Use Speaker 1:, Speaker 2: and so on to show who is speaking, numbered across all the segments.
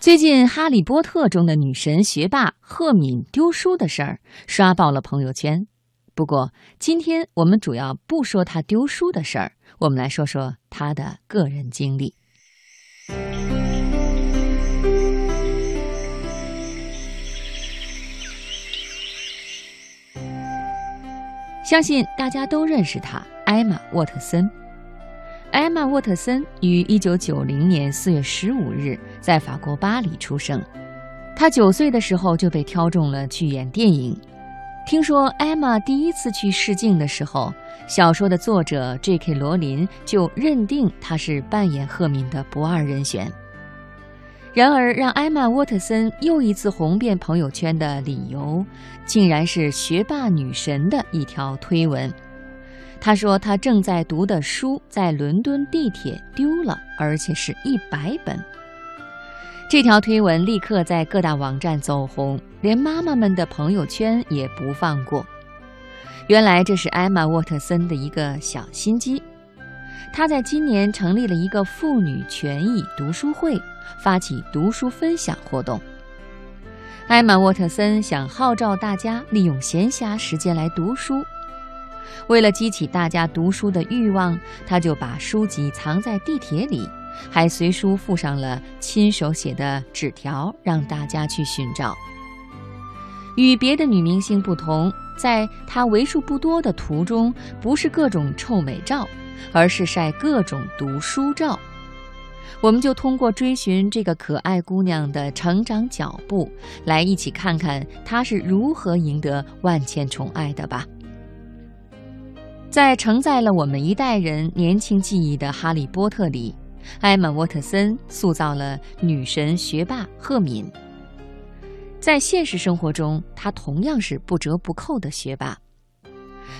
Speaker 1: 最近，《哈利波特》中的女神学霸赫敏丢书的事儿刷爆了朋友圈。不过，今天我们主要不说她丢书的事儿，我们来说说她的个人经历。相信大家都认识她，艾玛·沃特森。艾玛·沃特森于1990年4月15日在法国巴黎出生。她九岁的时候就被挑中了去演电影。听说艾玛第一次去试镜的时候，小说的作者 J.K. 罗琳就认定她是扮演赫敏的不二人选。然而，让艾玛·沃特森又一次红遍朋友圈的理由，竟然是学霸女神的一条推文。他说，他正在读的书在伦敦地铁丢了，而且是一百本。这条推文立刻在各大网站走红，连妈妈们的朋友圈也不放过。原来这是艾玛·沃特森的一个小心机，她在今年成立了一个妇女权益读书会，发起读书分享活动。艾玛·沃特森想号召大家利用闲暇时间来读书。为了激起大家读书的欲望，他就把书籍藏在地铁里，还随书附上了亲手写的纸条，让大家去寻找。与别的女明星不同，在她为数不多的图中，不是各种臭美照，而是晒各种读书照。我们就通过追寻这个可爱姑娘的成长脚步，来一起看看她是如何赢得万千宠爱的吧。在承载了我们一代人年轻记忆的《哈利波特》里，艾玛·沃特森塑造了女神学霸赫敏。在现实生活中，她同样是不折不扣的学霸。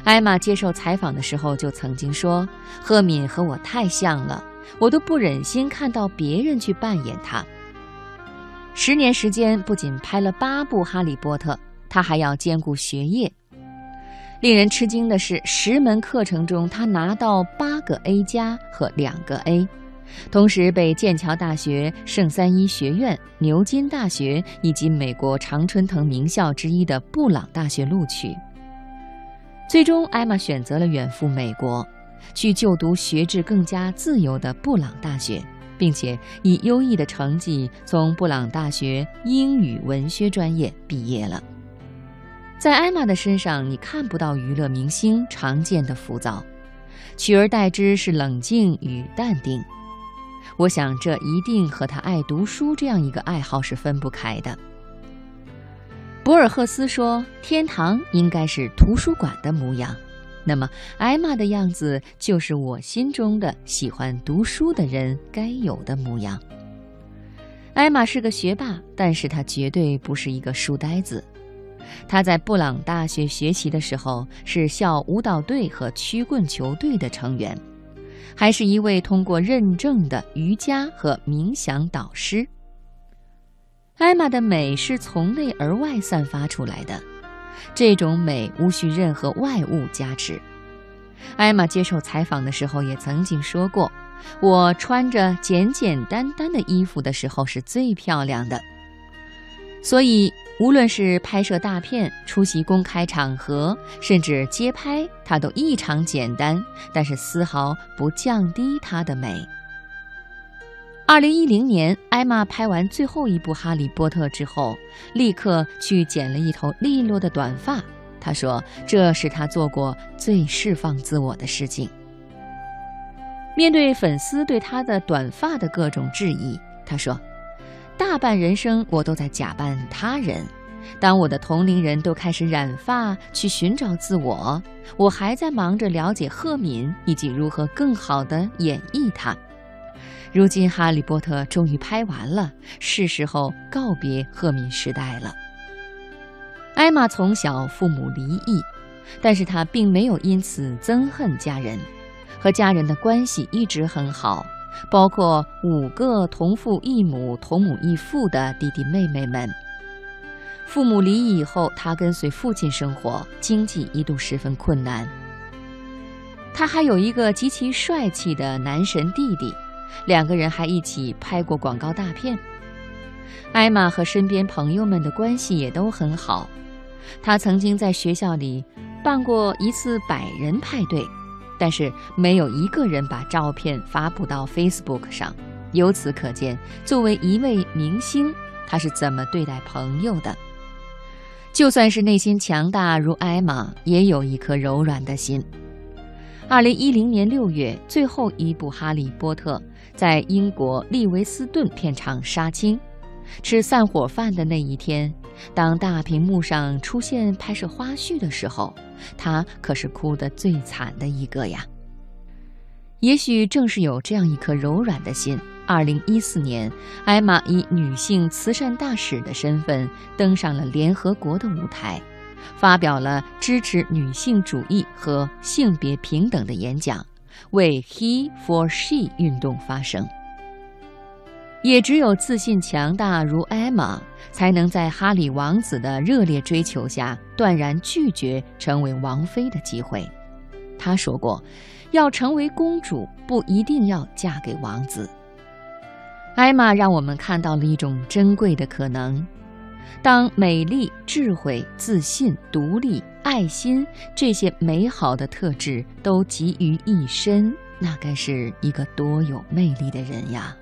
Speaker 1: 艾玛接受采访的时候就曾经说：“赫敏和我太像了，我都不忍心看到别人去扮演她。”十年时间，不仅拍了八部《哈利波特》，她还要兼顾学业。令人吃惊的是，十门课程中，他拿到八个 A 加和两个 A，同时被剑桥大学、圣三一学院、牛津大学以及美国常春藤名校之一的布朗大学录取。最终，艾玛选择了远赴美国，去就读学制更加自由的布朗大学，并且以优异的成绩从布朗大学英语文学专业毕业了。在艾玛的身上，你看不到娱乐明星常见的浮躁，取而代之是冷静与淡定。我想，这一定和他爱读书这样一个爱好是分不开的。博尔赫斯说：“天堂应该是图书馆的模样。”那么，艾玛的样子就是我心中的喜欢读书的人该有的模样。艾玛是个学霸，但是她绝对不是一个书呆子。他在布朗大学学习的时候，是校舞蹈队和曲棍球队的成员，还是一位通过认证的瑜伽和冥想导师。艾玛的美是从内而外散发出来的，这种美无需任何外物加持。艾玛接受采访的时候也曾经说过：“我穿着简简单单的衣服的时候是最漂亮的。”所以。无论是拍摄大片、出席公开场合，甚至街拍，她都异常简单，但是丝毫不降低她的美。二零一零年，艾玛拍完最后一部《哈利波特》之后，立刻去剪了一头利落的短发。她说：“这是她做过最释放自我的事情。”面对粉丝对她的短发的各种质疑，她说。大半人生，我都在假扮他人。当我的同龄人都开始染发去寻找自我，我还在忙着了解赫敏以及如何更好地演绎他。如今，《哈利波特》终于拍完了，是时候告别赫敏时代了。艾玛从小父母离异，但是她并没有因此憎恨家人，和家人的关系一直很好。包括五个同父异母、同母异父的弟弟妹妹们。父母离异以后，他跟随父亲生活，经济一度十分困难。他还有一个极其帅气的男神弟弟，两个人还一起拍过广告大片。艾玛和身边朋友们的关系也都很好。她曾经在学校里办过一次百人派对，但是没有一个人把照片发布到 Facebook 上。由此可见，作为一位明星，他是怎么对待朋友的。就算是内心强大如艾玛，也有一颗柔软的心。二零一零年六月，最后一部《哈利波特》在英国利维斯顿片场杀青。吃散伙饭的那一天，当大屏幕上出现拍摄花絮的时候，他可是哭得最惨的一个呀。也许正是有这样一颗柔软的心，二零一四年，艾玛以女性慈善大使的身份登上了联合国的舞台。发表了支持女性主义和性别平等的演讲，为 He for She 运动发声。也只有自信强大如艾玛，才能在哈里王子的热烈追求下，断然拒绝成为王妃的机会。她说过：“要成为公主，不一定要嫁给王子。”艾玛让我们看到了一种珍贵的可能。当美丽、智慧、自信、独立、爱心这些美好的特质都集于一身，那该是一个多有魅力的人呀！